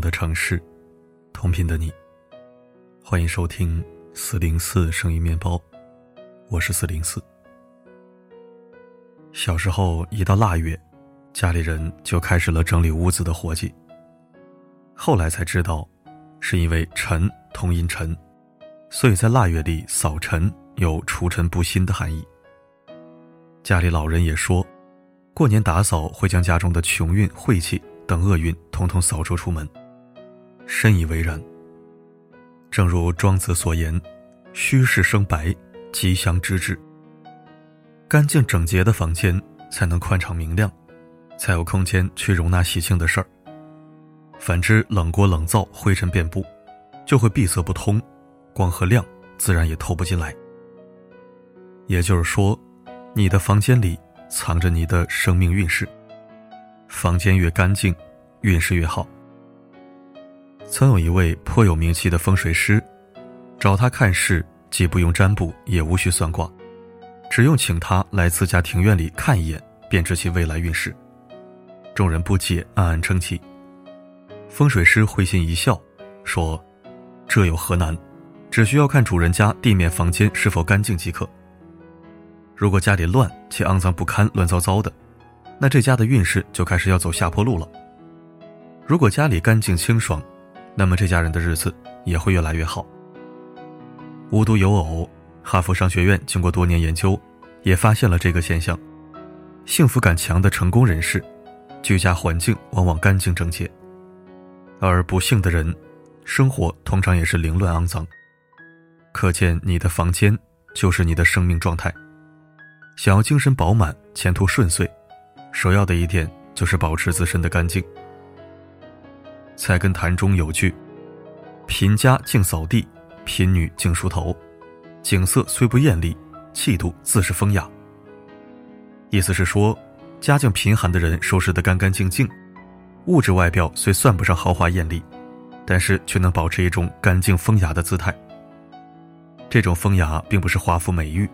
的城市，同频的你，欢迎收听四零四声音面包，我是四零四。小时候一到腊月，家里人就开始了整理屋子的活计。后来才知道，是因为尘同音尘，所以在腊月里扫尘有除尘不新的含义。家里老人也说，过年打扫会将家中的穷运晦气。等厄运统统扫除出门，深以为然。正如庄子所言：“虚室生白，吉祥之至。”干净整洁的房间才能宽敞明亮，才有空间去容纳喜庆的事儿。反之，冷锅冷灶，灰尘遍布，就会闭塞不通，光和亮自然也透不进来。也就是说，你的房间里藏着你的生命运势。房间越干净，运势越好。曾有一位颇有名气的风水师，找他看事，既不用占卜，也无需算卦，只用请他来自家庭院里看一眼，便知其未来运势。众人不解，暗暗称奇。风水师会心一笑，说：“这有何难？只需要看主人家地面、房间是否干净即可。如果家里乱且肮脏不堪、乱糟糟的。”那这家的运势就开始要走下坡路了。如果家里干净清爽，那么这家人的日子也会越来越好。无独有偶，哈佛商学院经过多年研究，也发现了这个现象：幸福感强的成功人士，居家环境往往干净整洁；而不幸的人，生活通常也是凌乱肮脏。可见，你的房间就是你的生命状态。想要精神饱满、前途顺遂。首要的一点就是保持自身的干净。菜根谭中有句：“贫家净扫地，贫女净梳头。景色虽不艳丽，气度自是风雅。”意思是说，家境贫寒的人收拾得干干净净，物质外表虽算不上豪华艳丽，但是却能保持一种干净风雅的姿态。这种风雅并不是华服美玉，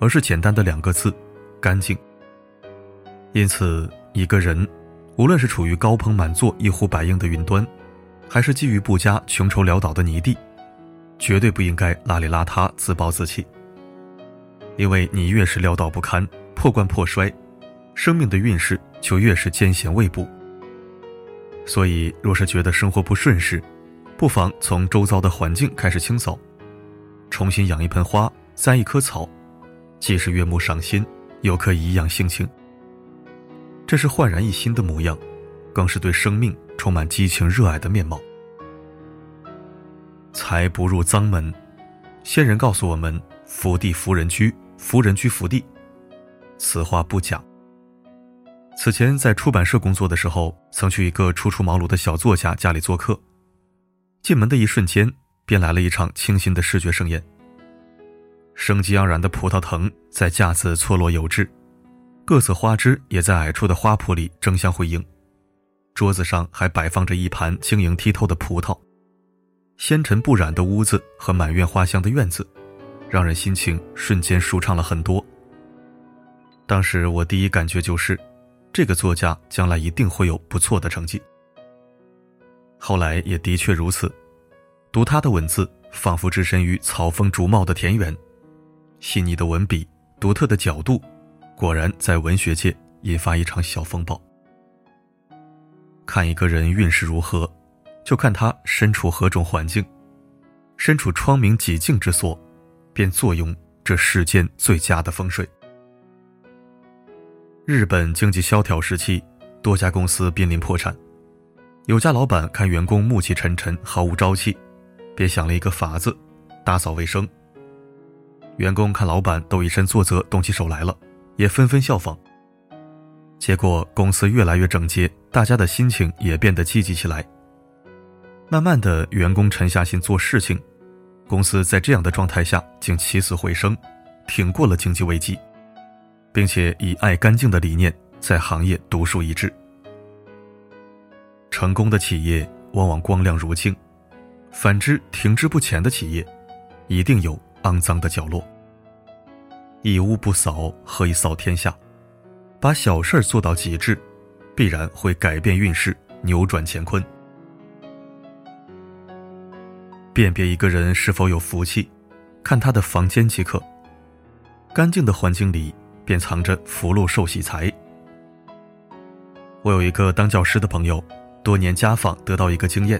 而是简单的两个字：干净。因此，一个人，无论是处于高朋满座、一呼百应的云端，还是基于不佳、穷愁潦倒的泥地，绝对不应该邋里邋遢、自暴自弃。因为你越是潦倒不堪、破罐破摔，生命的运势就越是艰险未卜。所以，若是觉得生活不顺时，不妨从周遭的环境开始清扫，重新养一盆花、栽一棵草，既是悦目赏心，又可以颐养性情。这是焕然一新的模样，更是对生命充满激情热爱的面貌。财不入脏门，先人告诉我们：福地福人居，福人居福地。此话不假。此前在出版社工作的时候，曾去一个初出茅庐的小作家家里做客，进门的一瞬间，便来了一场清新的视觉盛宴。生机盎然的葡萄藤在架子错落有致。各色花枝也在矮处的花圃里争相辉映，桌子上还摆放着一盘晶莹剔透的葡萄，纤尘不染的屋子和满院花香的院子，让人心情瞬间舒畅了很多。当时我第一感觉就是，这个作家将来一定会有不错的成绩。后来也的确如此，读他的文字，仿佛置身于草丰竹茂的田园，细腻的文笔，独特的角度。果然，在文学界引发一场小风暴。看一个人运势如何，就看他身处何种环境。身处窗明几净之所，便坐拥这世间最佳的风水。日本经济萧条时期，多家公司濒临破产。有家老板看员工暮气沉沉，毫无朝气，便想了一个法子，打扫卫生。员工看老板都以身作则，动起手来了。也纷纷效仿，结果公司越来越整洁，大家的心情也变得积极起来。慢慢的，员工沉下心做事情，公司在这样的状态下竟起死回生，挺过了经济危机，并且以爱干净的理念在行业独树一帜。成功的企业往往光亮如镜，反之停滞不前的企业，一定有肮脏的角落。一屋不扫，何以扫天下？把小事儿做到极致，必然会改变运势，扭转乾坤。辨别一个人是否有福气，看他的房间即可。干净的环境里，便藏着福禄寿喜财。我有一个当教师的朋友，多年家访得到一个经验：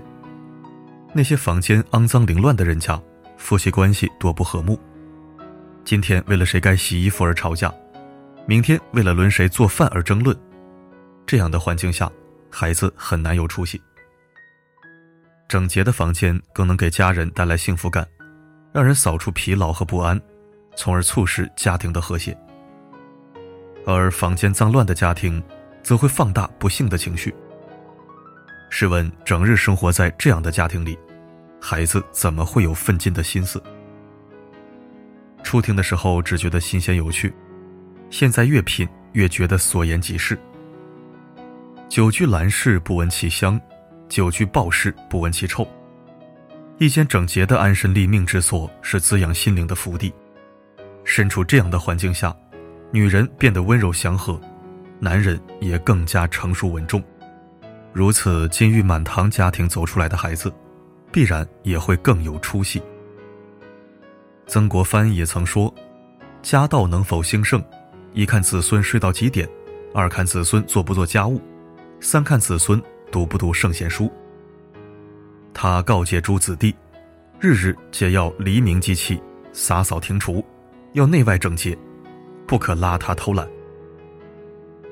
那些房间肮脏凌乱的人家，夫妻关系多不和睦。今天为了谁该洗衣服而吵架，明天为了轮谁做饭而争论。这样的环境下，孩子很难有出息。整洁的房间更能给家人带来幸福感，让人扫除疲劳和不安，从而促使家庭的和谐。而房间脏乱的家庭，则会放大不幸的情绪。试问，整日生活在这样的家庭里，孩子怎么会有奋进的心思？初听的时候只觉得新鲜有趣，现在越品越觉得所言极是。久居兰室，不闻其香。久居鲍室，不闻其臭。一间整洁的安身立命之所，是滋养心灵的福地。身处这样的环境下，女人变得温柔祥和，男人也更加成熟稳重。如此金玉满堂家庭走出来的孩子，必然也会更有出息。曾国藩也曾说：“家道能否兴盛，一看子孙睡到几点，二看子孙做不做家务，三看子孙。”读不读圣贤书？他告诫诸子弟，日日皆要黎明即起，洒扫庭除，要内外整洁，不可邋遢偷懒。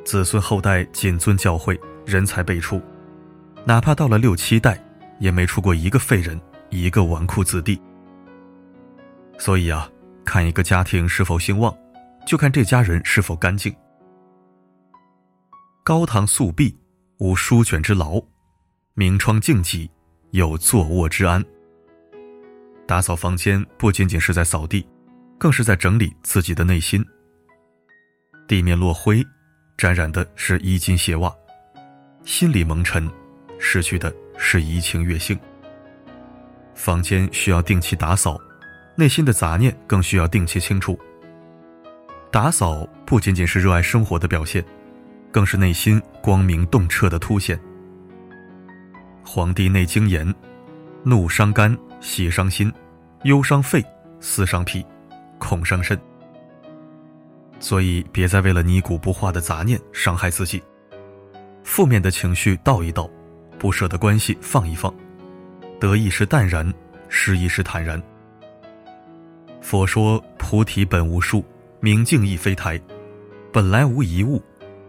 子孙后代谨遵教诲，人才辈出，哪怕到了六七代，也没出过一个废人，一个纨绔子弟。所以啊，看一个家庭是否兴旺，就看这家人是否干净。高堂素壁。无书卷之劳，明窗净几，有坐卧之安。打扫房间不仅仅是在扫地，更是在整理自己的内心。地面落灰，沾染的是衣襟鞋袜，心里蒙尘，失去的是怡情悦性。房间需要定期打扫，内心的杂念更需要定期清除。打扫不仅仅是热爱生活的表现。更是内心光明洞彻的凸显。《黄帝内经》言：“怒伤肝，喜伤心，忧伤肺，思伤脾，恐伤肾。”所以，别再为了泥古不化的杂念伤害自己。负面的情绪倒一倒，不舍的关系放一放，得意时淡然，失意时坦然。佛说：“菩提本无树，明镜亦非台，本来无一物。”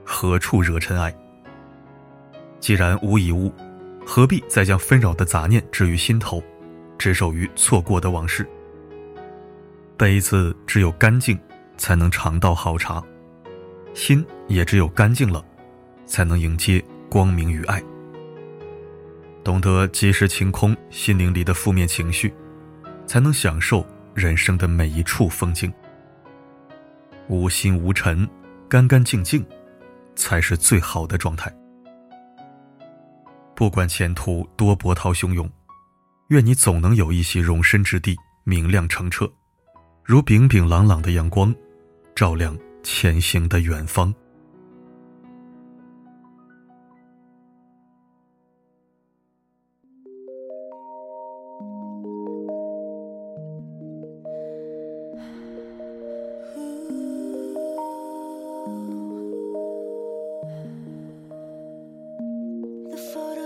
何处惹尘埃？既然无一物，何必再将纷扰的杂念置于心头，执守于错过的往事？杯子只有干净，才能尝到好茶；心也只有干净了，才能迎接光明与爱。懂得及时清空心灵里的负面情绪，才能享受人生的每一处风景。无心无尘，干干净净。才是最好的状态。不管前途多波涛汹涌，愿你总能有一席容身之地，明亮澄澈，如炳炳朗朗的阳光，照亮前行的远方。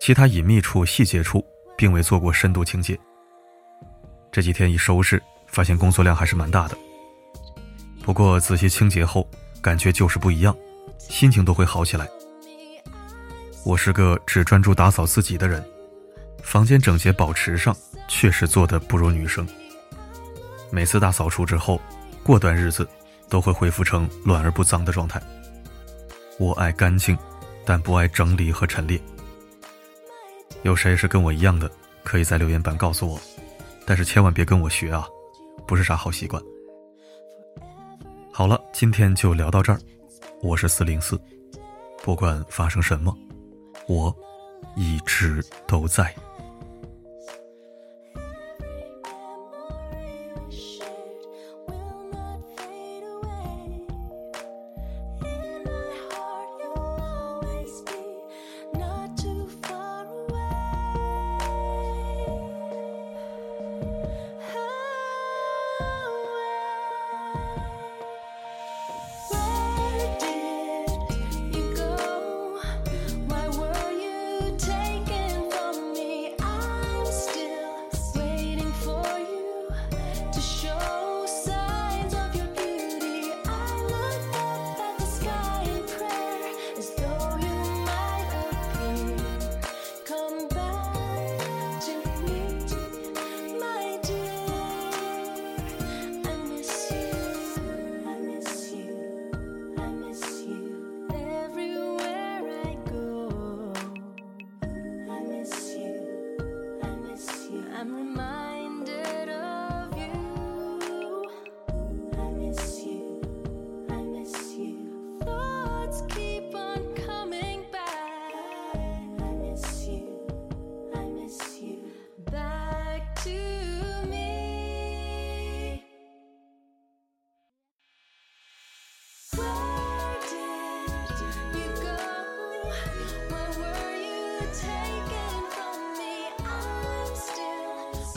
其他隐秘处、细节处并未做过深度清洁。这几天一收拾，发现工作量还是蛮大的。不过仔细清洁后。感觉就是不一样，心情都会好起来。我是个只专注打扫自己的人，房间整洁保持上确实做得不如女生。每次大扫除之后，过段日子都会恢复成乱而不脏的状态。我爱干净，但不爱整理和陈列。有谁是跟我一样的？可以在留言板告诉我。但是千万别跟我学啊，不是啥好习惯。好了，今天就聊到这儿。我是四零四，不管发生什么，我一直都在。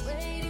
way